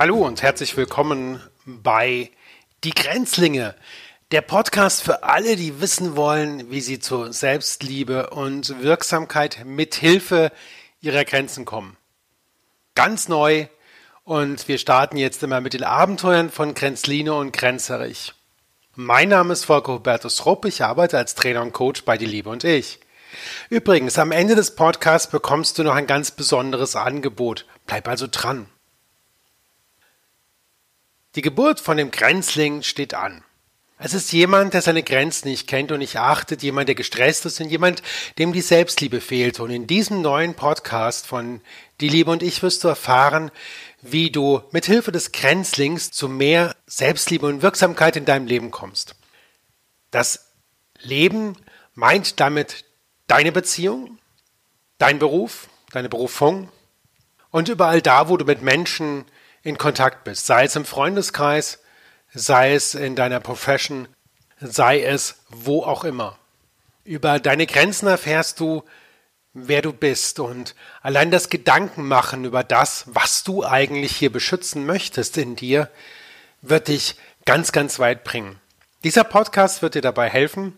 Hallo und herzlich willkommen bei Die Grenzlinge, der Podcast für alle, die wissen wollen, wie sie zu Selbstliebe und Wirksamkeit mit Hilfe ihrer Grenzen kommen. Ganz neu und wir starten jetzt immer mit den Abenteuern von Grenzline und Grenzerich. Mein Name ist Volker Hubertus Rupp, ich arbeite als Trainer und Coach bei Die Liebe und ich. Übrigens, am Ende des Podcasts bekommst du noch ein ganz besonderes Angebot. Bleib also dran. Die Geburt von dem Grenzling steht an. Es ist jemand, der seine Grenzen nicht kennt und nicht achtet, jemand, der gestresst ist und jemand, dem die Selbstliebe fehlt. Und in diesem neuen Podcast von Die Liebe und ich wirst du erfahren, wie du mit Hilfe des Grenzlings zu mehr Selbstliebe und Wirksamkeit in deinem Leben kommst. Das Leben meint damit deine Beziehung, dein Beruf, deine Berufung und überall da, wo du mit Menschen in Kontakt bist, sei es im Freundeskreis, sei es in deiner Profession, sei es wo auch immer. Über deine Grenzen erfährst du, wer du bist und allein das Gedankenmachen über das, was du eigentlich hier beschützen möchtest in dir, wird dich ganz, ganz weit bringen. Dieser Podcast wird dir dabei helfen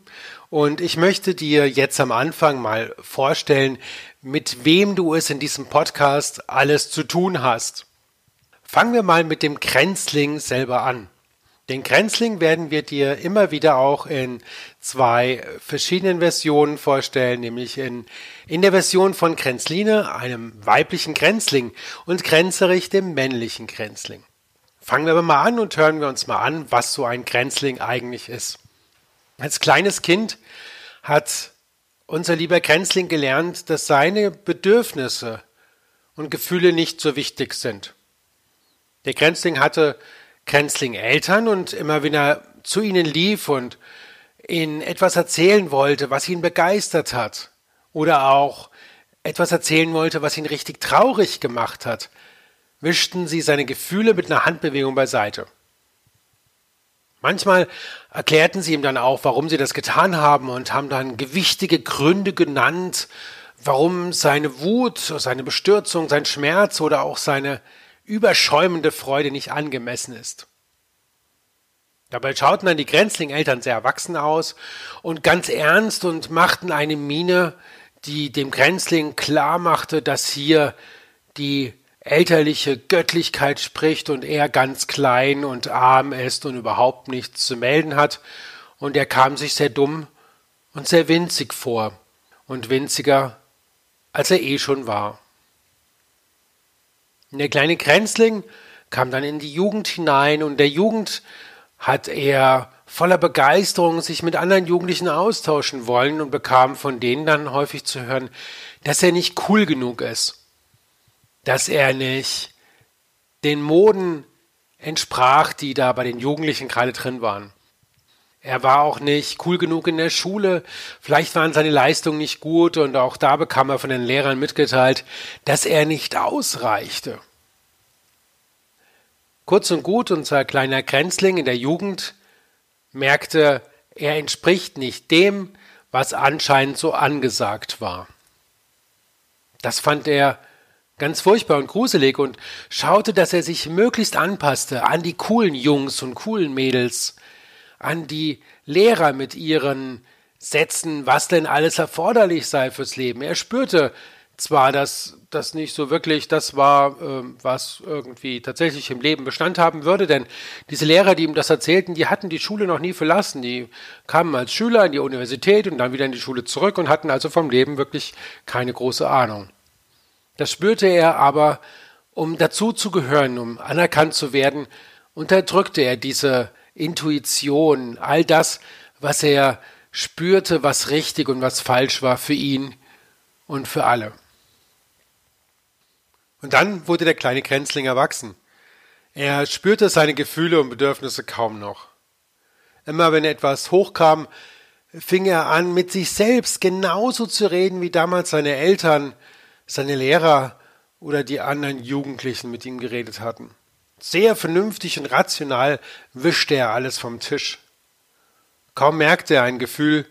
und ich möchte dir jetzt am Anfang mal vorstellen, mit wem du es in diesem Podcast alles zu tun hast. Fangen wir mal mit dem Grenzling selber an. Den Grenzling werden wir dir immer wieder auch in zwei verschiedenen Versionen vorstellen, nämlich in, in der Version von Grenzline, einem weiblichen Grenzling, und Grenzerich, dem männlichen Grenzling. Fangen wir aber mal an und hören wir uns mal an, was so ein Grenzling eigentlich ist. Als kleines Kind hat unser lieber Grenzling gelernt, dass seine Bedürfnisse und Gefühle nicht so wichtig sind. Der Grenzling hatte Grenzling-Eltern und immer wenn er zu ihnen lief und ihnen etwas erzählen wollte, was ihn begeistert hat, oder auch etwas erzählen wollte, was ihn richtig traurig gemacht hat, wischten sie seine Gefühle mit einer Handbewegung beiseite. Manchmal erklärten sie ihm dann auch, warum sie das getan haben und haben dann gewichtige Gründe genannt, warum seine Wut, seine Bestürzung, sein Schmerz oder auch seine überschäumende Freude nicht angemessen ist. Dabei schauten dann die Grenzling-Eltern sehr erwachsen aus und ganz ernst und machten eine Miene, die dem Grenzling klar machte, dass hier die elterliche Göttlichkeit spricht und er ganz klein und arm ist und überhaupt nichts zu melden hat, und er kam sich sehr dumm und sehr winzig vor und winziger, als er eh schon war. Der kleine Grenzling kam dann in die Jugend hinein und der Jugend hat er voller Begeisterung sich mit anderen Jugendlichen austauschen wollen und bekam von denen dann häufig zu hören, dass er nicht cool genug ist, dass er nicht den Moden entsprach, die da bei den Jugendlichen gerade drin waren. Er war auch nicht cool genug in der Schule, vielleicht waren seine Leistungen nicht gut und auch da bekam er von den Lehrern mitgeteilt, dass er nicht ausreichte. Kurz und gut, unser kleiner Grenzling in der Jugend merkte, er entspricht nicht dem, was anscheinend so angesagt war. Das fand er ganz furchtbar und gruselig und schaute, dass er sich möglichst anpasste an die coolen Jungs und coolen Mädels, an die Lehrer mit ihren Sätzen, was denn alles erforderlich sei fürs Leben. Er spürte zwar, dass das nicht so wirklich das war, äh, was irgendwie tatsächlich im Leben Bestand haben würde, denn diese Lehrer, die ihm das erzählten, die hatten die Schule noch nie verlassen. Die kamen als Schüler in die Universität und dann wieder in die Schule zurück und hatten also vom Leben wirklich keine große Ahnung. Das spürte er aber, um dazu zu gehören, um anerkannt zu werden, unterdrückte er diese Intuition, all das, was er spürte, was richtig und was falsch war für ihn und für alle. Und dann wurde der kleine Grenzling erwachsen. Er spürte seine Gefühle und Bedürfnisse kaum noch. Immer wenn etwas hochkam, fing er an, mit sich selbst genauso zu reden wie damals seine Eltern, seine Lehrer oder die anderen Jugendlichen mit ihm geredet hatten. Sehr vernünftig und rational wischte er alles vom Tisch. Kaum merkte er ein Gefühl,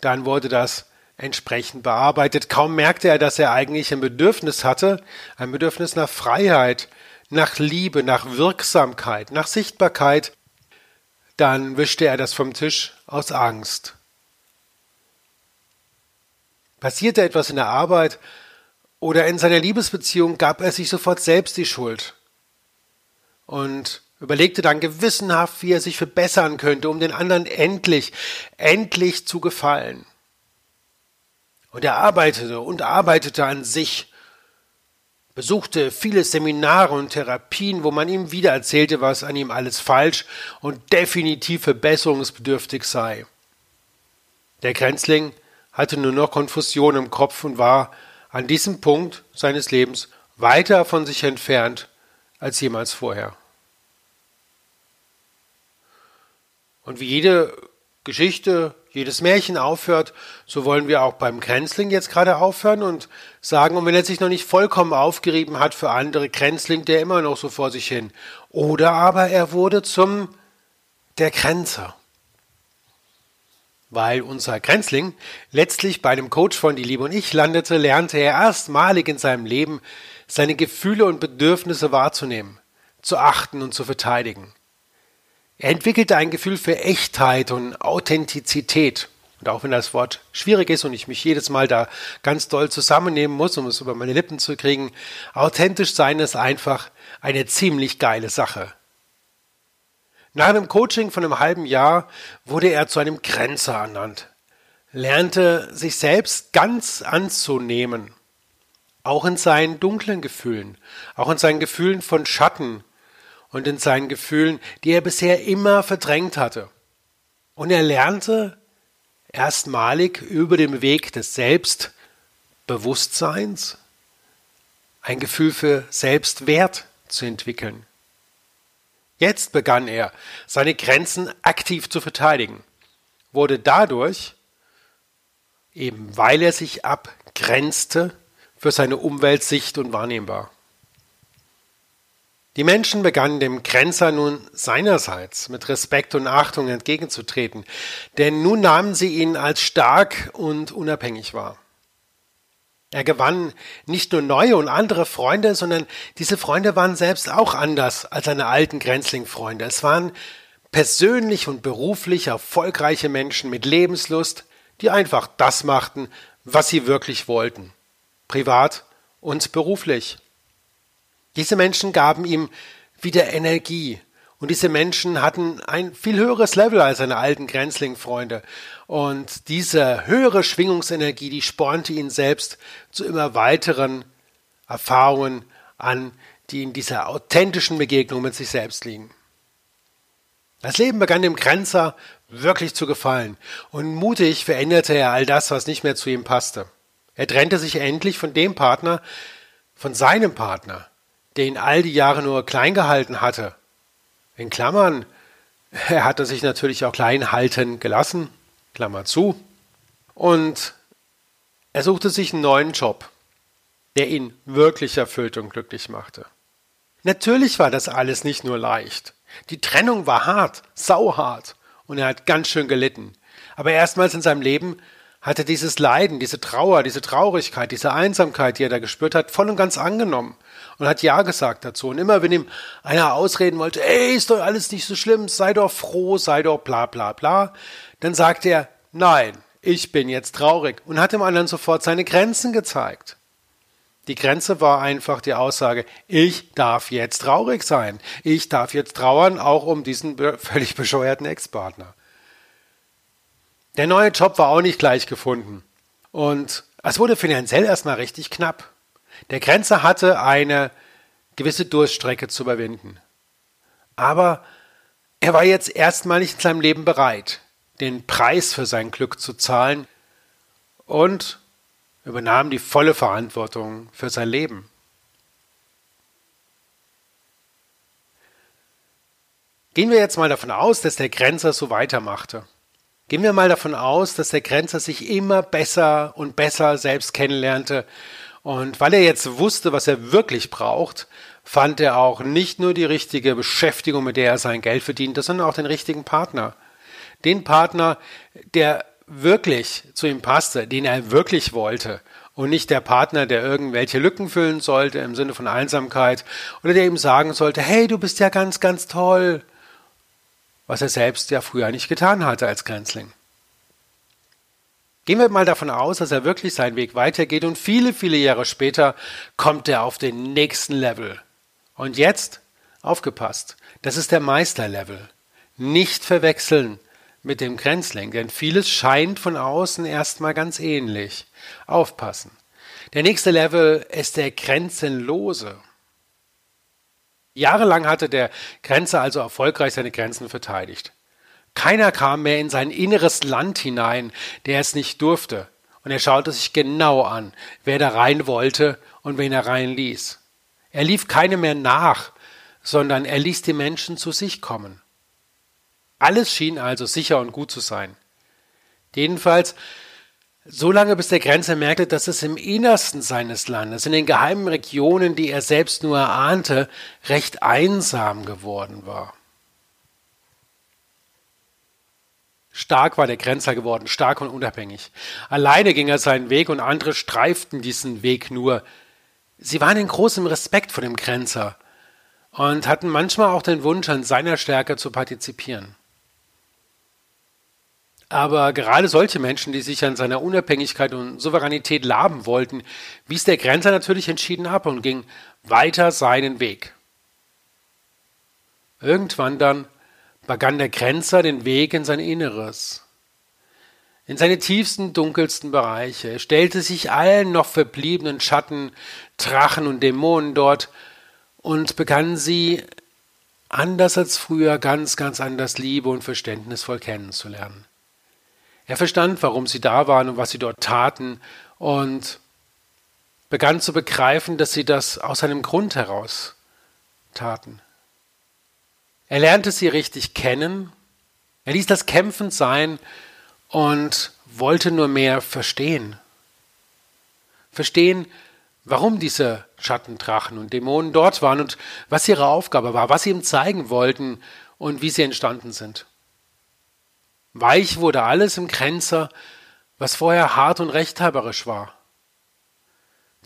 dann wurde das entsprechend bearbeitet. Kaum merkte er, dass er eigentlich ein Bedürfnis hatte, ein Bedürfnis nach Freiheit, nach Liebe, nach Wirksamkeit, nach Sichtbarkeit, dann wischte er das vom Tisch aus Angst. Passierte etwas in der Arbeit oder in seiner Liebesbeziehung, gab er sich sofort selbst die Schuld und überlegte dann gewissenhaft, wie er sich verbessern könnte, um den anderen endlich, endlich zu gefallen. Und er arbeitete und arbeitete an sich, besuchte viele Seminare und Therapien, wo man ihm wieder erzählte, was an ihm alles falsch und definitiv verbesserungsbedürftig sei. Der Grenzling hatte nur noch Konfusion im Kopf und war an diesem Punkt seines Lebens weiter von sich entfernt als jemals vorher. Und wie jede Geschichte, jedes Märchen aufhört, so wollen wir auch beim Krenzling jetzt gerade aufhören und sagen, und wenn er sich noch nicht vollkommen aufgerieben hat für andere, Krenzling der immer noch so vor sich hin. Oder aber er wurde zum der Grenzer. Weil unser Grenzling letztlich bei dem Coach von Die Liebe und ich landete, lernte er erstmalig in seinem Leben seine Gefühle und Bedürfnisse wahrzunehmen, zu achten und zu verteidigen. Er entwickelte ein Gefühl für Echtheit und Authentizität. Und auch wenn das Wort schwierig ist und ich mich jedes Mal da ganz doll zusammennehmen muss, um es über meine Lippen zu kriegen, authentisch sein ist einfach eine ziemlich geile Sache. Nach einem Coaching von einem halben Jahr wurde er zu einem Grenzer ernannt, lernte sich selbst ganz anzunehmen, auch in seinen dunklen Gefühlen, auch in seinen Gefühlen von Schatten, und in seinen Gefühlen, die er bisher immer verdrängt hatte. Und er lernte erstmalig über den Weg des Selbstbewusstseins ein Gefühl für Selbstwert zu entwickeln. Jetzt begann er, seine Grenzen aktiv zu verteidigen, wurde dadurch, eben weil er sich abgrenzte, für seine Umwelt sicht- und wahrnehmbar. Die Menschen begannen dem Grenzer nun seinerseits mit Respekt und Achtung entgegenzutreten, denn nun nahmen sie ihn als stark und unabhängig wahr. Er gewann nicht nur neue und andere Freunde, sondern diese Freunde waren selbst auch anders als seine alten Grenzling-Freunde. Es waren persönlich und beruflich erfolgreiche Menschen mit Lebenslust, die einfach das machten, was sie wirklich wollten, privat und beruflich. Diese Menschen gaben ihm wieder Energie. Und diese Menschen hatten ein viel höheres Level als seine alten Grenzling-Freunde. Und diese höhere Schwingungsenergie, die spornte ihn selbst zu immer weiteren Erfahrungen an, die in dieser authentischen Begegnung mit sich selbst liegen. Das Leben begann dem Grenzer wirklich zu gefallen und mutig veränderte er all das, was nicht mehr zu ihm passte. Er trennte sich endlich von dem Partner, von seinem Partner, der ihn all die Jahre nur klein gehalten hatte. In Klammern, er hatte sich natürlich auch klein halten gelassen, Klammer zu, und er suchte sich einen neuen Job, der ihn wirklich erfüllt und glücklich machte. Natürlich war das alles nicht nur leicht. Die Trennung war hart, sauhart, und er hat ganz schön gelitten. Aber erstmals in seinem Leben hat er dieses Leiden, diese Trauer, diese Traurigkeit, diese Einsamkeit, die er da gespürt hat, voll und ganz angenommen und hat Ja gesagt dazu. Und immer wenn ihm einer ausreden wollte, ey, ist doch alles nicht so schlimm, sei doch froh, sei doch bla bla bla, dann sagt er, nein, ich bin jetzt traurig und hat dem anderen sofort seine Grenzen gezeigt. Die Grenze war einfach die Aussage, ich darf jetzt traurig sein. Ich darf jetzt trauern, auch um diesen völlig bescheuerten Ex-Partner. Der neue Job war auch nicht gleich gefunden. Und es wurde finanziell erstmal richtig knapp. Der Grenzer hatte eine gewisse Durststrecke zu überwinden. Aber er war jetzt erstmal nicht in seinem Leben bereit, den Preis für sein Glück zu zahlen und übernahm die volle Verantwortung für sein Leben. Gehen wir jetzt mal davon aus, dass der Grenzer so weitermachte. Gehen wir mal davon aus, dass der Grenzer sich immer besser und besser selbst kennenlernte. Und weil er jetzt wusste, was er wirklich braucht, fand er auch nicht nur die richtige Beschäftigung, mit der er sein Geld verdiente, sondern auch den richtigen Partner. Den Partner, der wirklich zu ihm passte, den er wirklich wollte und nicht der Partner, der irgendwelche Lücken füllen sollte im Sinne von Einsamkeit oder der ihm sagen sollte, hey, du bist ja ganz, ganz toll, was er selbst ja früher nicht getan hatte als Grenzling. Gehen wir mal davon aus, dass er wirklich seinen Weg weitergeht und viele, viele Jahre später kommt er auf den nächsten Level. Und jetzt, aufgepasst, das ist der Meisterlevel. Nicht verwechseln mit dem Grenzling, denn vieles scheint von außen erstmal ganz ähnlich. Aufpassen. Der nächste Level ist der Grenzenlose. Jahrelang hatte der Grenzer also erfolgreich seine Grenzen verteidigt. Keiner kam mehr in sein inneres Land hinein, der es nicht durfte. Und er schaute sich genau an, wer da rein wollte und wen er reinließ. Er lief keine mehr nach, sondern er ließ die Menschen zu sich kommen. Alles schien also sicher und gut zu sein. Jedenfalls so lange bis der Grenzer merkte, dass es im Innersten seines Landes, in den geheimen Regionen, die er selbst nur erahnte, recht einsam geworden war. Stark war der Grenzer geworden, stark und unabhängig. Alleine ging er seinen Weg und andere streiften diesen Weg nur. Sie waren in großem Respekt vor dem Grenzer und hatten manchmal auch den Wunsch, an seiner Stärke zu partizipieren. Aber gerade solche Menschen, die sich an seiner Unabhängigkeit und Souveränität laben wollten, wies der Grenzer natürlich entschieden ab und ging weiter seinen Weg. Irgendwann dann begann der Grenzer den Weg in sein Inneres, in seine tiefsten, dunkelsten Bereiche. Er stellte sich allen noch verbliebenen Schatten, Drachen und Dämonen dort und begann sie anders als früher ganz, ganz anders liebe und verständnisvoll kennenzulernen. Er verstand, warum sie da waren und was sie dort taten und begann zu begreifen, dass sie das aus einem Grund heraus taten. Er lernte sie richtig kennen, er ließ das Kämpfen sein und wollte nur mehr verstehen. Verstehen, warum diese Schattendrachen und Dämonen dort waren und was ihre Aufgabe war, was sie ihm zeigen wollten und wie sie entstanden sind. Weich wurde alles im Kränzer, was vorher hart und rechthaberisch war.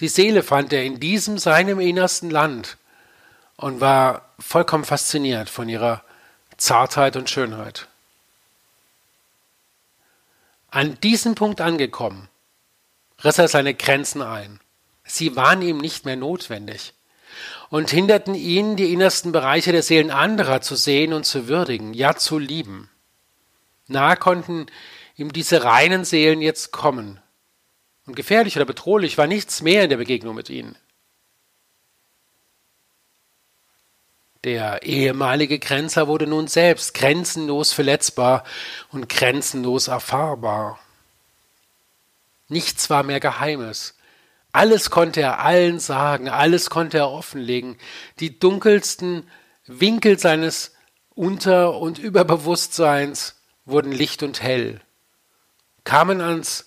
Die Seele fand er in diesem seinem innersten Land und war vollkommen fasziniert von ihrer Zartheit und Schönheit. An diesem Punkt angekommen, riss er seine Grenzen ein. Sie waren ihm nicht mehr notwendig und hinderten ihn, die innersten Bereiche der Seelen anderer zu sehen und zu würdigen, ja zu lieben. Nahe konnten ihm diese reinen Seelen jetzt kommen. Und gefährlich oder bedrohlich war nichts mehr in der Begegnung mit ihnen. Der ehemalige Grenzer wurde nun selbst grenzenlos verletzbar und grenzenlos erfahrbar. Nichts war mehr Geheimes. Alles konnte er allen sagen, alles konnte er offenlegen. Die dunkelsten Winkel seines Unter- und Überbewusstseins wurden licht und hell, kamen ans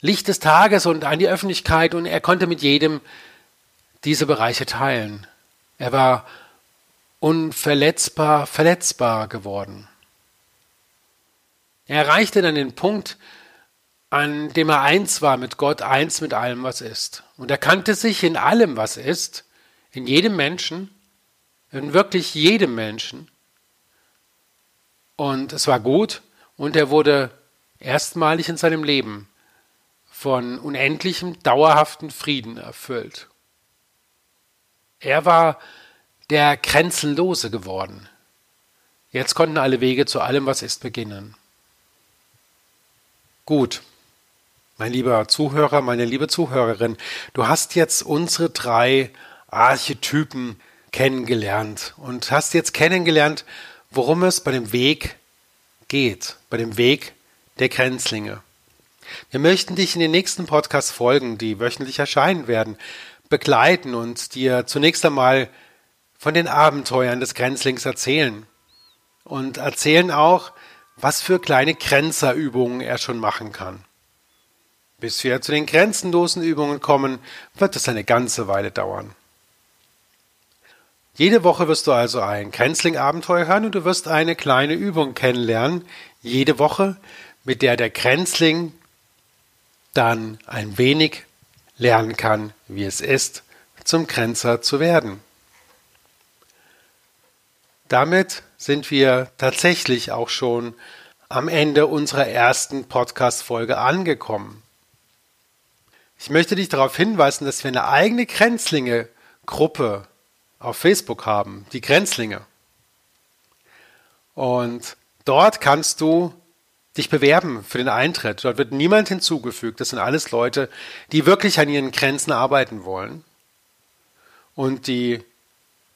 Licht des Tages und an die Öffentlichkeit und er konnte mit jedem diese Bereiche teilen. Er war unverletzbar, verletzbar geworden. Er erreichte dann den Punkt, an dem er eins war mit Gott, eins mit allem, was ist. Und er kannte sich in allem, was ist, in jedem Menschen, in wirklich jedem Menschen, und es war gut und er wurde erstmalig in seinem Leben von unendlichem, dauerhaften Frieden erfüllt. Er war der Grenzenlose geworden. Jetzt konnten alle Wege zu allem, was ist, beginnen. Gut, mein lieber Zuhörer, meine liebe Zuhörerin, du hast jetzt unsere drei Archetypen kennengelernt und hast jetzt kennengelernt, worum es bei dem Weg geht, bei dem Weg der Grenzlinge. Wir möchten dich in den nächsten Podcast-Folgen, die wöchentlich erscheinen werden, begleiten und dir zunächst einmal von den Abenteuern des Grenzlings erzählen. Und erzählen auch, was für kleine Grenzerübungen er schon machen kann. Bis wir zu den grenzenlosen Übungen kommen, wird es eine ganze Weile dauern. Jede Woche wirst du also ein Grenzling-Abenteuer hören und du wirst eine kleine Übung kennenlernen, jede Woche, mit der der Grenzling dann ein wenig lernen kann, wie es ist, zum Grenzer zu werden. Damit sind wir tatsächlich auch schon am Ende unserer ersten Podcast-Folge angekommen. Ich möchte dich darauf hinweisen, dass wir eine eigene Grenzlinge-Gruppe auf Facebook haben, die Grenzlinge. Und dort kannst du dich bewerben für den Eintritt. Dort wird niemand hinzugefügt. Das sind alles Leute, die wirklich an ihren Grenzen arbeiten wollen und die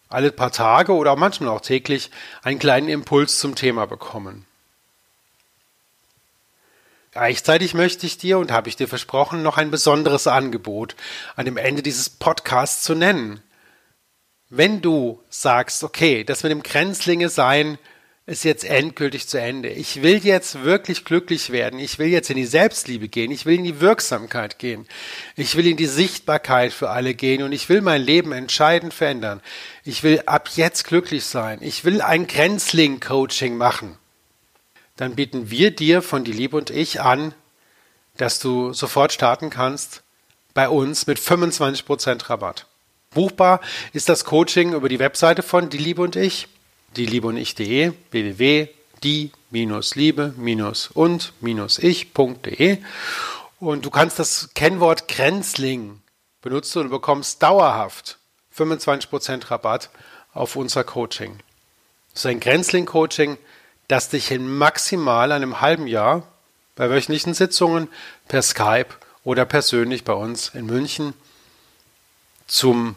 alle paar Tage oder manchmal auch täglich einen kleinen Impuls zum Thema bekommen. Gleichzeitig möchte ich dir und habe ich dir versprochen, noch ein besonderes Angebot an dem Ende dieses Podcasts zu nennen. Wenn du sagst, okay, das mit dem Grenzlinge sein ist jetzt endgültig zu Ende. Ich will jetzt wirklich glücklich werden. Ich will jetzt in die Selbstliebe gehen. Ich will in die Wirksamkeit gehen. Ich will in die Sichtbarkeit für alle gehen und ich will mein Leben entscheidend verändern. Ich will ab jetzt glücklich sein. Ich will ein Grenzling-Coaching machen. Dann bieten wir dir von Die Liebe und ich an, dass du sofort starten kannst bei uns mit 25% Rabatt. Buchbar ist das Coaching über die Webseite von Die Liebe und ich die Liebe und ich.de, www.die-liebe-und-ich.de und du kannst das Kennwort Grenzling benutzen und bekommst dauerhaft 25% Rabatt auf unser Coaching. Das ist ein Grenzling-Coaching, das dich in maximal einem halben Jahr bei wöchentlichen Sitzungen per Skype oder persönlich bei uns in München zum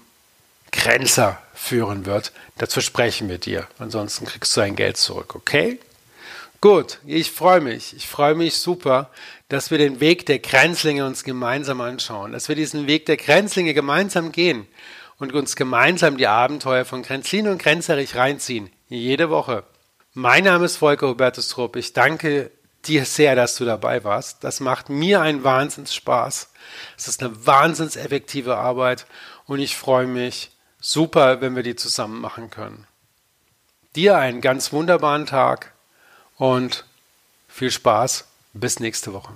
Grenzer führen wird. Dazu sprechen wir dir. Ansonsten kriegst du dein Geld zurück, okay? Gut, ich freue mich. Ich freue mich super, dass wir den Weg der Grenzlinge uns gemeinsam anschauen, dass wir diesen Weg der Grenzlinge gemeinsam gehen und uns gemeinsam die Abenteuer von Grenzlin und Grenzerich reinziehen. Jede Woche. Mein Name ist Volker Hubertus Trupp. Ich danke dir sehr, dass du dabei warst. Das macht mir einen Wahnsinnsspaß. Es ist eine wahnsinns effektive Arbeit und ich freue mich, super, wenn wir die zusammen machen können. Dir einen ganz wunderbaren Tag und viel Spaß. Bis nächste Woche.